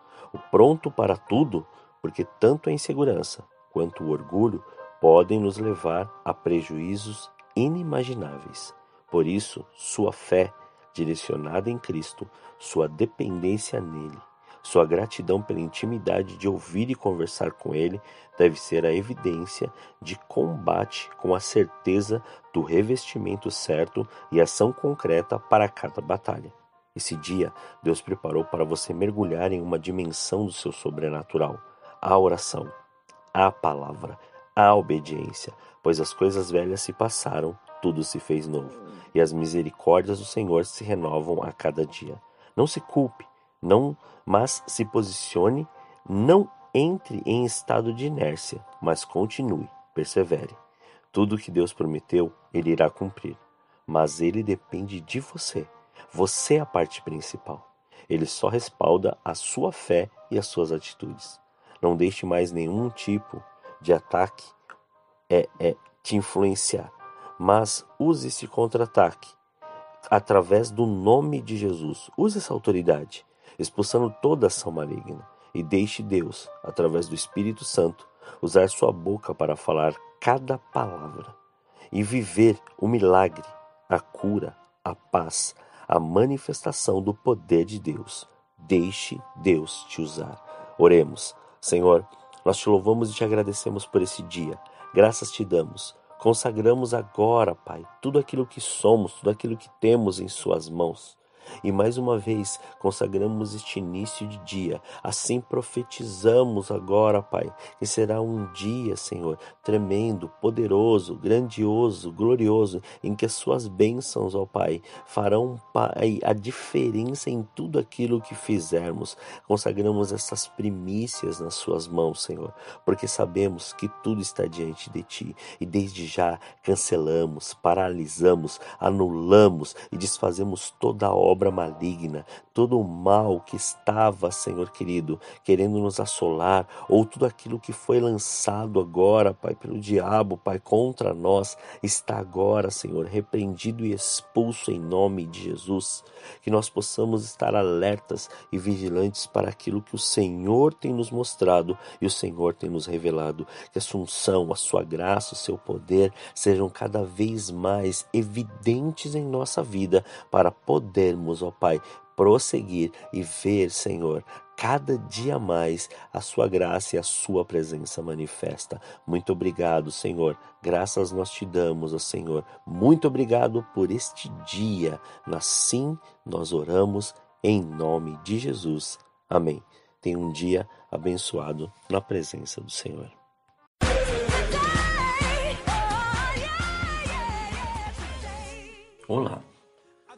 S1: pronto para tudo, porque tanto a insegurança quanto o orgulho podem nos levar a prejuízos inimagináveis. Por isso, sua fé direcionada em Cristo, sua dependência nele, sua gratidão pela intimidade de ouvir e conversar com Ele deve ser a evidência de combate com a certeza do revestimento certo e ação concreta para cada batalha. Esse dia, Deus preparou para você mergulhar em uma dimensão do seu sobrenatural, a oração, a palavra, a obediência, pois as coisas velhas se passaram, tudo se fez novo, e as misericórdias do Senhor se renovam a cada dia. Não se culpe, não, mas se posicione não entre em estado de inércia, mas continue, persevere. Tudo que Deus prometeu, Ele irá cumprir. Mas Ele depende de você. Você é a parte principal. Ele só respalda a sua fé e as suas atitudes. Não deixe mais nenhum tipo de ataque é, é te influenciar, mas use esse contra-ataque através do nome de Jesus. Use essa autoridade, expulsando toda ação maligna e deixe Deus, através do Espírito Santo, usar sua boca para falar cada palavra e viver o milagre, a cura, a paz, a manifestação do poder de Deus. Deixe Deus te usar. Oremos. Senhor, nós te louvamos e te agradecemos por esse dia. Graças te damos. Consagramos agora, Pai, tudo aquilo que somos, tudo aquilo que temos em Suas mãos. E mais uma vez consagramos este início de dia. Assim profetizamos agora, Pai, que será um dia, Senhor, tremendo, poderoso, grandioso, glorioso, em que as suas bênçãos, ó Pai, farão, Pai, a diferença em tudo aquilo que fizermos. Consagramos essas primícias nas suas mãos, Senhor, porque sabemos que tudo está diante de ti e desde já cancelamos, paralisamos, anulamos e desfazemos toda a obra obra maligna, todo o mal que estava, Senhor querido, querendo nos assolar, ou tudo aquilo que foi lançado agora, Pai, pelo diabo, Pai, contra nós, está agora, Senhor, repreendido e expulso em nome de Jesus. Que nós possamos estar alertas e vigilantes para aquilo que o Senhor tem nos mostrado e o Senhor tem nos revelado. Que a assunção, a sua graça, o seu poder sejam cada vez mais evidentes em nossa vida para podermos, ó Pai, prosseguir e ver, Senhor, cada dia mais a sua graça e a sua presença manifesta. Muito obrigado, Senhor. Graças nós te damos, ó Senhor. Muito obrigado por este dia. Assim nós oramos em nome de Jesus. Amém. Tenha um dia abençoado na presença do Senhor. Olá,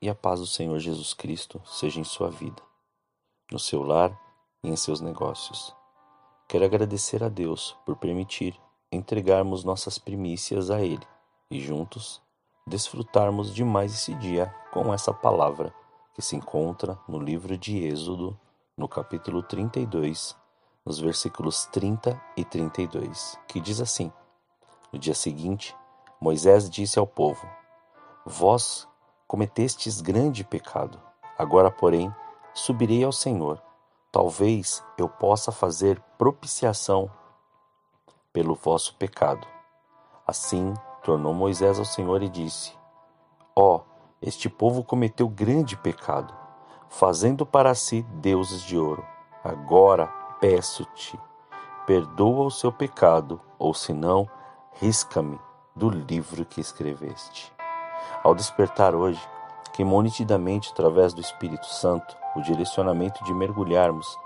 S1: e a paz do Senhor Jesus Cristo seja em sua vida no seu lar e em seus negócios. Quero agradecer a Deus por permitir entregarmos nossas primícias a Ele e juntos desfrutarmos de mais esse dia com essa palavra que se encontra no livro de Êxodo, no capítulo 32, nos versículos 30 e 32, que diz assim: No dia seguinte, Moisés disse ao povo: Vós cometestes grande pecado, agora, porém, subirei ao Senhor. Talvez eu possa fazer propiciação pelo vosso pecado. Assim tornou Moisés ao Senhor e disse: Ó, oh, este povo cometeu grande pecado, fazendo para si deuses de ouro. Agora peço-te, perdoa o seu pecado, ou senão, risca-me do livro que escreveste. Ao despertar hoje, queimou nitidamente através do Espírito Santo o direcionamento de mergulharmos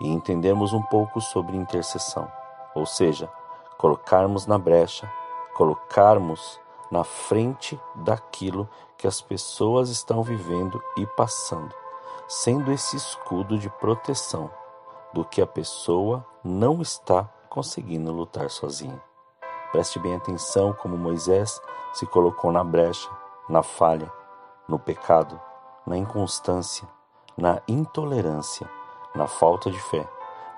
S1: e entendermos um pouco sobre intercessão, ou seja, colocarmos na brecha, colocarmos na frente daquilo que as pessoas estão vivendo e passando, sendo esse escudo de proteção do que a pessoa não está conseguindo lutar sozinha. Preste bem atenção como Moisés se colocou na brecha, na falha, no pecado, na inconstância, na intolerância, na falta de fé,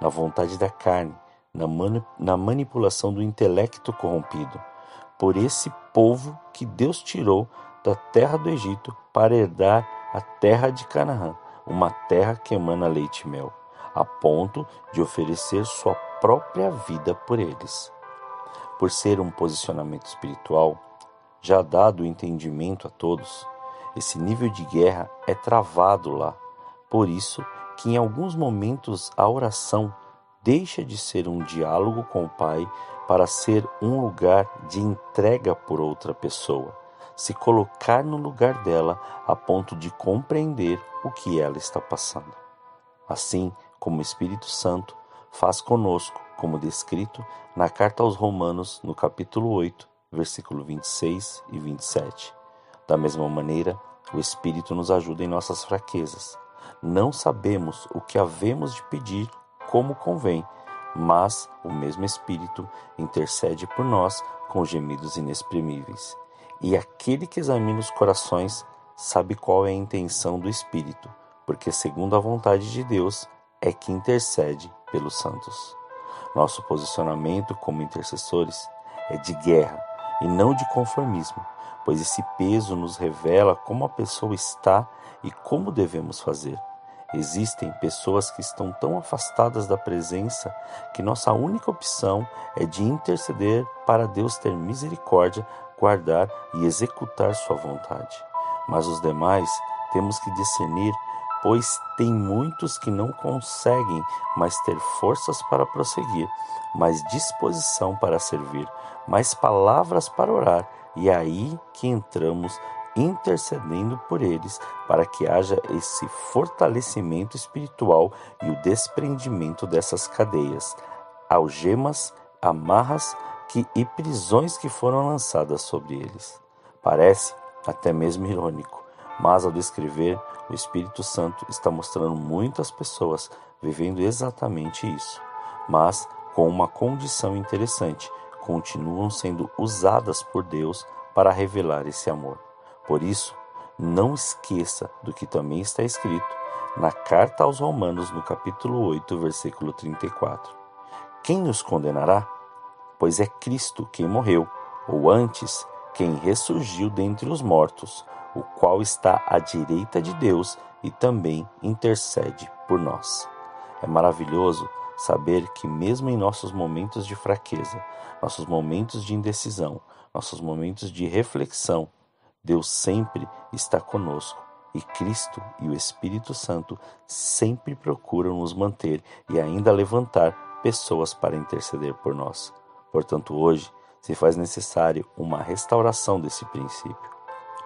S1: na vontade da carne, na, mani na manipulação do intelecto corrompido, por esse povo que Deus tirou da terra do Egito para herdar a terra de Canaã, uma terra que emana leite e mel, a ponto de oferecer sua própria vida por eles. Por ser um posicionamento espiritual, já dado o entendimento a todos, esse nível de guerra é travado lá por isso que em alguns momentos a oração deixa de ser um diálogo com o Pai para ser um lugar de entrega por outra pessoa, se colocar no lugar dela a ponto de compreender o que ela está passando. Assim como o Espírito Santo faz conosco, como descrito na carta aos Romanos, no capítulo 8, versículo 26 e 27. Da mesma maneira, o Espírito nos ajuda em nossas fraquezas. Não sabemos o que havemos de pedir como convém, mas o mesmo Espírito intercede por nós com gemidos inexprimíveis. E aquele que examina os corações sabe qual é a intenção do Espírito, porque, segundo a vontade de Deus, é que intercede pelos santos. Nosso posicionamento como intercessores é de guerra e não de conformismo, pois esse peso nos revela como a pessoa está e como devemos fazer. Existem pessoas que estão tão afastadas da presença que nossa única opção é de interceder para Deus ter misericórdia, guardar e executar sua vontade. Mas os demais temos que discernir, pois tem muitos que não conseguem mais ter forças para prosseguir, mais disposição para servir, mais palavras para orar, e é aí que entramos intercedendo por eles, para que haja esse fortalecimento espiritual e o desprendimento dessas cadeias, algemas, amarras que, e prisões que foram lançadas sobre eles. Parece até mesmo irônico, mas ao descrever, o Espírito Santo está mostrando muitas pessoas vivendo exatamente isso, mas com uma condição interessante: continuam sendo usadas por Deus para revelar esse amor. Por isso, não esqueça do que também está escrito na carta aos Romanos, no capítulo 8, versículo 34. Quem os condenará? Pois é Cristo quem morreu, ou antes, quem ressurgiu dentre os mortos, o qual está à direita de Deus e também intercede por nós. É maravilhoso saber que, mesmo em nossos momentos de fraqueza, nossos momentos de indecisão, nossos momentos de reflexão, Deus sempre está conosco e Cristo e o Espírito Santo sempre procuram nos manter e ainda levantar pessoas para interceder por nós. Portanto, hoje se faz necessário uma restauração desse princípio,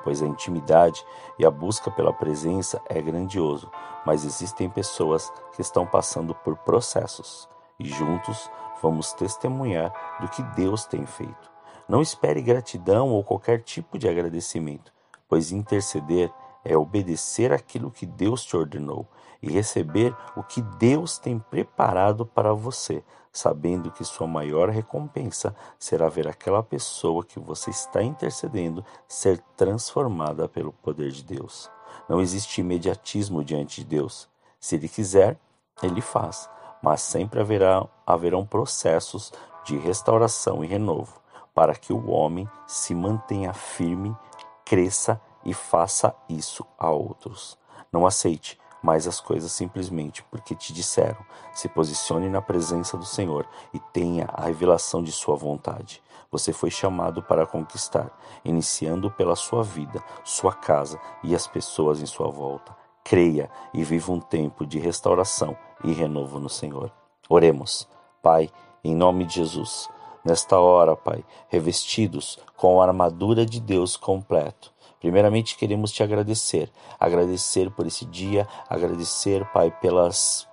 S1: pois a intimidade e a busca pela presença é grandioso, mas existem pessoas que estão passando por processos e juntos vamos testemunhar do que Deus tem feito. Não espere gratidão ou qualquer tipo de agradecimento, pois interceder é obedecer aquilo que Deus te ordenou e receber o que Deus tem preparado para você, sabendo que sua maior recompensa será ver aquela pessoa que você está intercedendo ser transformada pelo poder de Deus. Não existe imediatismo diante de Deus. Se Ele quiser, Ele faz, mas sempre haverá, haverão processos de restauração e renovo para que o homem se mantenha firme, cresça e faça isso a outros. Não aceite mais as coisas simplesmente porque te disseram. Se posicione na presença do Senhor e tenha a revelação de Sua vontade. Você foi chamado para conquistar, iniciando pela sua vida, sua casa e as pessoas em sua volta. Creia e viva um tempo de restauração e renovo no Senhor. Oremos. Pai, em nome de Jesus nesta hora, Pai, revestidos com a armadura de Deus completo. Primeiramente queremos te agradecer, agradecer por esse dia, agradecer, Pai, pelas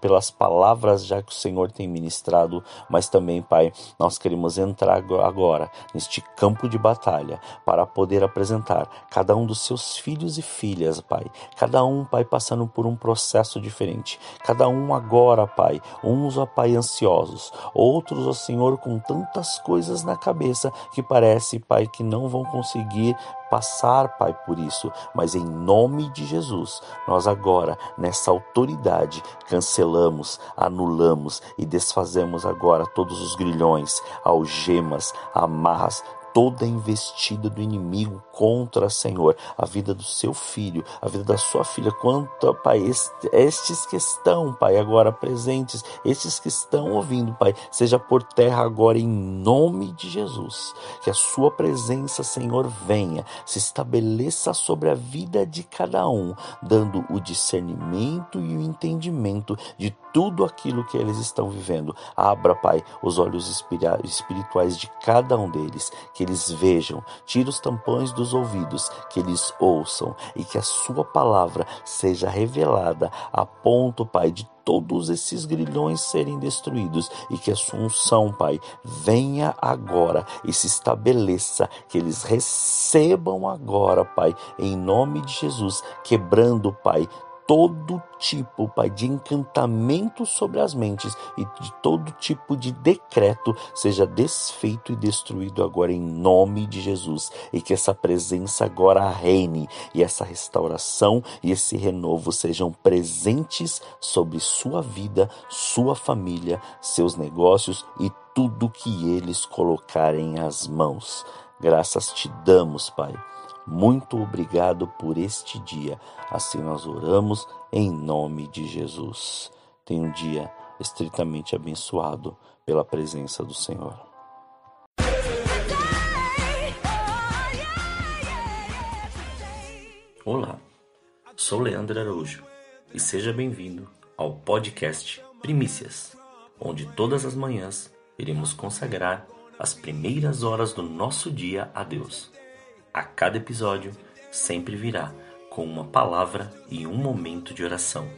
S1: pelas palavras já que o Senhor tem ministrado, mas também, Pai, nós queremos entrar agora neste campo de batalha para poder apresentar cada um dos seus filhos e filhas, Pai. Cada um, Pai, passando por um processo diferente. Cada um agora, Pai, uns, ó Pai, ansiosos, outros, ó Senhor, com tantas coisas na cabeça que parece, Pai, que não vão conseguir passar, Pai, por isso, mas em nome de Jesus, nós agora, nessa autoridade, cancelamos, anulamos e desfazemos agora todos os grilhões, algemas, amarras, toda investida do inimigo contra, Senhor, a vida do seu filho, a vida da sua filha, quanto, Pai, estes que estão, Pai, agora presentes, estes que estão ouvindo, Pai, seja por terra agora em nome de Jesus. Que a sua presença, Senhor, venha, se estabeleça sobre a vida de cada um, dando o discernimento e o entendimento de tudo aquilo que eles estão vivendo. Abra, Pai, os olhos espirituais de cada um deles, que eles vejam, tira os tampões dos ouvidos, que eles ouçam e que a Sua palavra seja revelada a ponto, Pai, de todos esses grilhões serem destruídos e que a sua unção, Pai, venha agora e se estabeleça, que eles recebam agora, Pai, em nome de Jesus, quebrando, Pai, todo tipo, Pai, de encantamento sobre as mentes e de todo tipo de decreto seja desfeito e destruído agora em nome de Jesus e que essa presença agora reine e essa restauração e esse renovo sejam presentes sobre sua vida, sua família, seus negócios e tudo que eles colocarem as mãos. Graças te damos, Pai muito obrigado por este dia. Assim nós oramos em nome de Jesus. Tenha um dia estritamente abençoado pela presença do Senhor. Olá, sou Leandro Araújo e seja bem-vindo ao podcast Primícias, onde todas as manhãs iremos consagrar as primeiras horas do nosso dia a Deus. A cada episódio sempre virá com uma palavra e um momento de oração.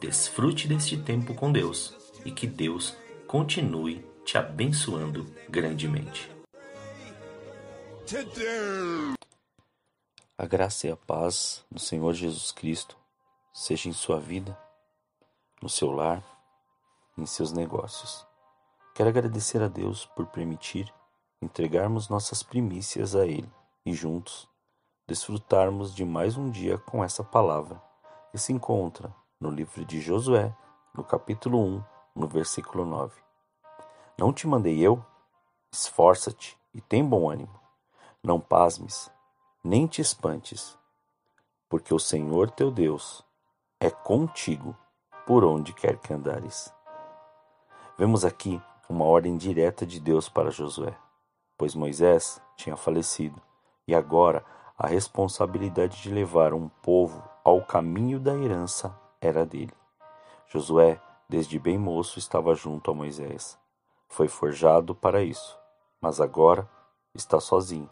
S1: Desfrute deste tempo com Deus e que Deus continue te abençoando grandemente. A graça e a paz do Senhor Jesus Cristo seja em sua vida, no seu lar, em seus negócios. Quero agradecer a Deus por permitir entregarmos nossas primícias a Ele e juntos desfrutarmos de mais um dia com essa palavra, que se encontra no livro de Josué, no capítulo 1, no versículo 9. Não te mandei eu? Esforça-te e tem bom ânimo. Não pasmes, nem te espantes, porque o Senhor teu Deus é contigo por onde quer que andares. Vemos aqui uma ordem direta de Deus para Josué, pois Moisés tinha falecido e agora a responsabilidade de levar um povo ao caminho da herança era dele. Josué, desde bem moço, estava junto a Moisés. Foi forjado para isso, mas agora está sozinho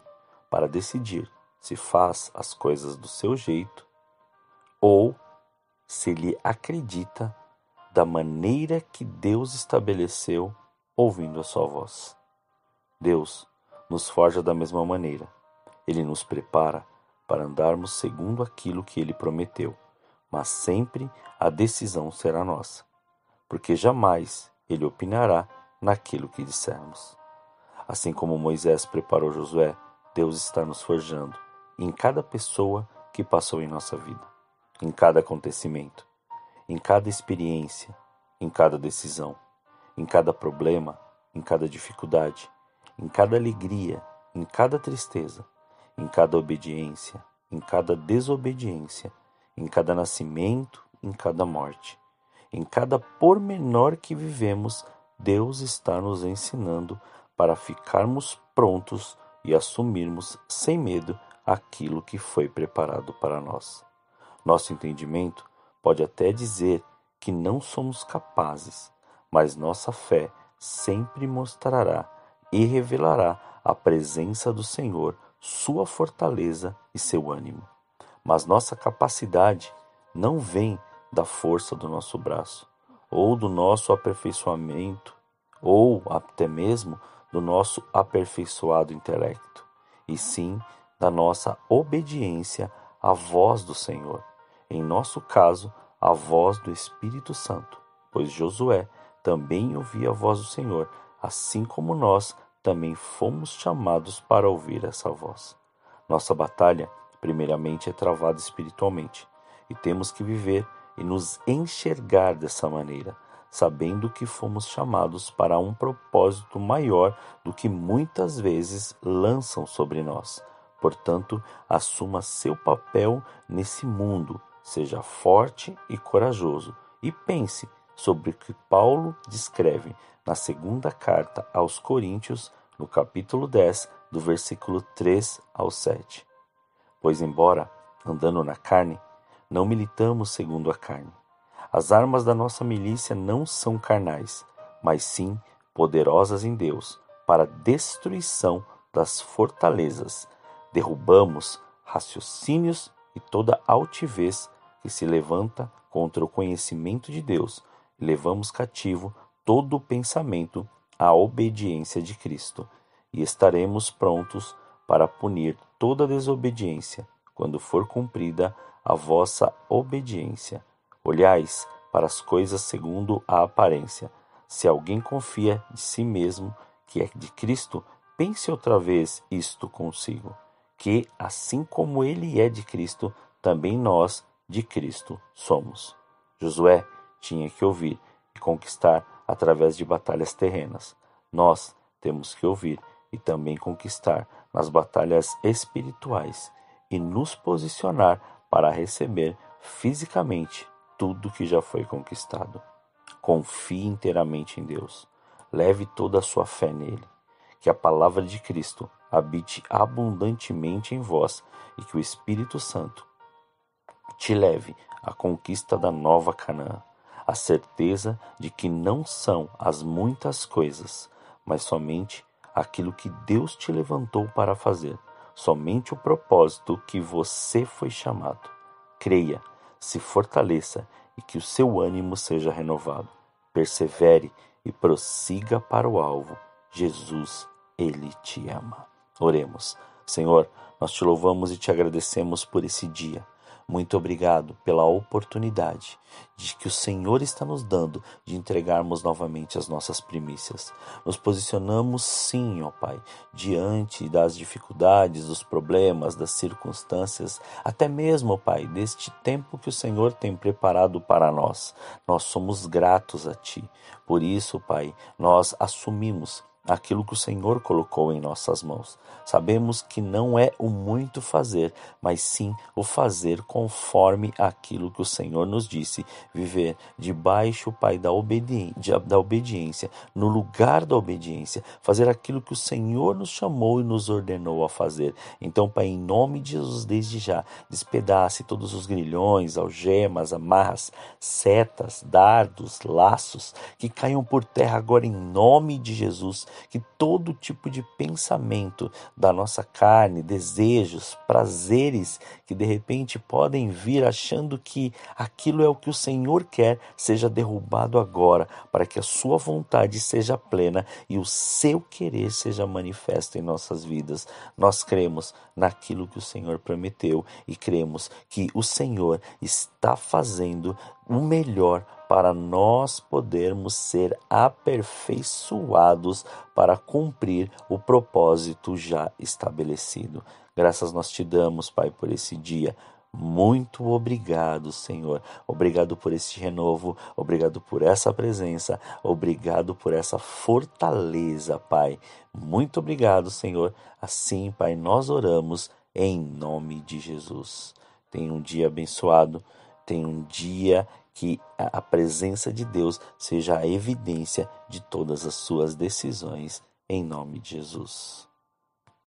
S1: para decidir se faz as coisas do seu jeito ou se lhe acredita da maneira que Deus estabeleceu ouvindo a sua voz. Deus nos forja da mesma maneira ele nos prepara para andarmos segundo aquilo que ele prometeu, mas sempre a decisão será nossa, porque jamais ele opinará naquilo que dissermos. Assim como Moisés preparou Josué, Deus está nos forjando em cada pessoa que passou em nossa vida, em cada acontecimento, em cada experiência, em cada decisão, em cada problema, em cada dificuldade, em cada alegria, em cada tristeza, em cada obediência, em cada desobediência, em cada nascimento, em cada morte. Em cada pormenor que vivemos, Deus está nos ensinando para ficarmos prontos e assumirmos sem medo aquilo que foi preparado para nós. Nosso entendimento pode até dizer que não somos capazes, mas nossa fé sempre mostrará e revelará a presença do Senhor sua fortaleza e seu ânimo. Mas nossa capacidade não vem da força do nosso braço, ou do nosso aperfeiçoamento, ou até mesmo do nosso aperfeiçoado intelecto, e sim da nossa obediência à voz do Senhor. Em nosso caso, a voz do Espírito Santo, pois Josué também ouvia a voz do Senhor, assim como nós também fomos chamados para ouvir essa voz. Nossa batalha, primeiramente, é travada espiritualmente e temos que viver e nos enxergar dessa maneira, sabendo que fomos chamados para um propósito maior do que muitas vezes lançam sobre nós. Portanto, assuma seu papel nesse mundo, seja forte e corajoso, e pense sobre o que Paulo descreve na segunda carta aos Coríntios, no capítulo 10, do versículo 3 ao 7. Pois, embora andando na carne, não militamos segundo a carne as armas da nossa milícia não são carnais, mas sim poderosas em Deus para a destruição das fortalezas. Derrubamos raciocínios e toda altivez que se levanta contra o conhecimento de Deus levamos cativo todo o pensamento à obediência de Cristo. E estaremos prontos para punir toda desobediência quando for cumprida a vossa obediência Olhais para as coisas segundo a aparência. Se alguém confia de si mesmo que é de Cristo, pense outra vez isto consigo, que assim como ele é de Cristo, também nós de Cristo somos. Josué tinha que ouvir e conquistar através de batalhas terrenas. Nós temos que ouvir e também conquistar nas batalhas espirituais e nos posicionar para receber fisicamente tudo que já foi conquistado. Confie inteiramente em Deus. Leve toda a sua fé nele. Que a palavra de Cristo habite abundantemente em vós e que o Espírito Santo te leve à conquista da nova Canaã, a certeza de que não são as muitas coisas, mas somente aquilo que Deus te levantou para fazer, somente o propósito que você foi chamado. Creia se fortaleça e que o seu ânimo seja renovado. Persevere e prossiga para o alvo. Jesus, Ele te ama. Oremos. Senhor, nós te louvamos e te agradecemos por esse dia. Muito obrigado pela oportunidade de que o Senhor está nos dando de entregarmos novamente as nossas primícias. Nos posicionamos sim, ó Pai, diante das dificuldades, dos problemas, das circunstâncias, até mesmo, ó Pai, deste tempo que o Senhor tem preparado para nós. Nós somos gratos a Ti. Por isso, Pai, nós assumimos aquilo que o Senhor colocou em nossas mãos. Sabemos que não é o muito fazer, mas sim o fazer conforme aquilo que o Senhor nos disse, viver debaixo, Pai, da, obediência, da obediência, no lugar da obediência, fazer aquilo que o Senhor nos chamou e nos ordenou a fazer. Então, Pai, em nome de Jesus, desde já, despedace todos os grilhões, algemas, amarras, setas, dardos, laços, que caiam por terra agora em nome de Jesus que todo tipo de pensamento da nossa carne, desejos, prazeres que de repente podem vir achando que aquilo é o que o Senhor quer, seja derrubado agora, para que a sua vontade seja plena e o seu querer seja manifesto em nossas vidas. Nós cremos naquilo que o Senhor prometeu e cremos que o Senhor está fazendo o melhor para nós podermos ser aperfeiçoados para cumprir o propósito já estabelecido. Graças nós te damos, Pai, por esse dia. Muito obrigado, Senhor. Obrigado por este renovo, obrigado por essa presença, obrigado por essa fortaleza, Pai. Muito obrigado, Senhor. Assim, Pai, nós oramos em nome de Jesus. Tenha um dia abençoado, tenha um dia que a presença de Deus seja a evidência de todas as suas decisões, em nome de Jesus.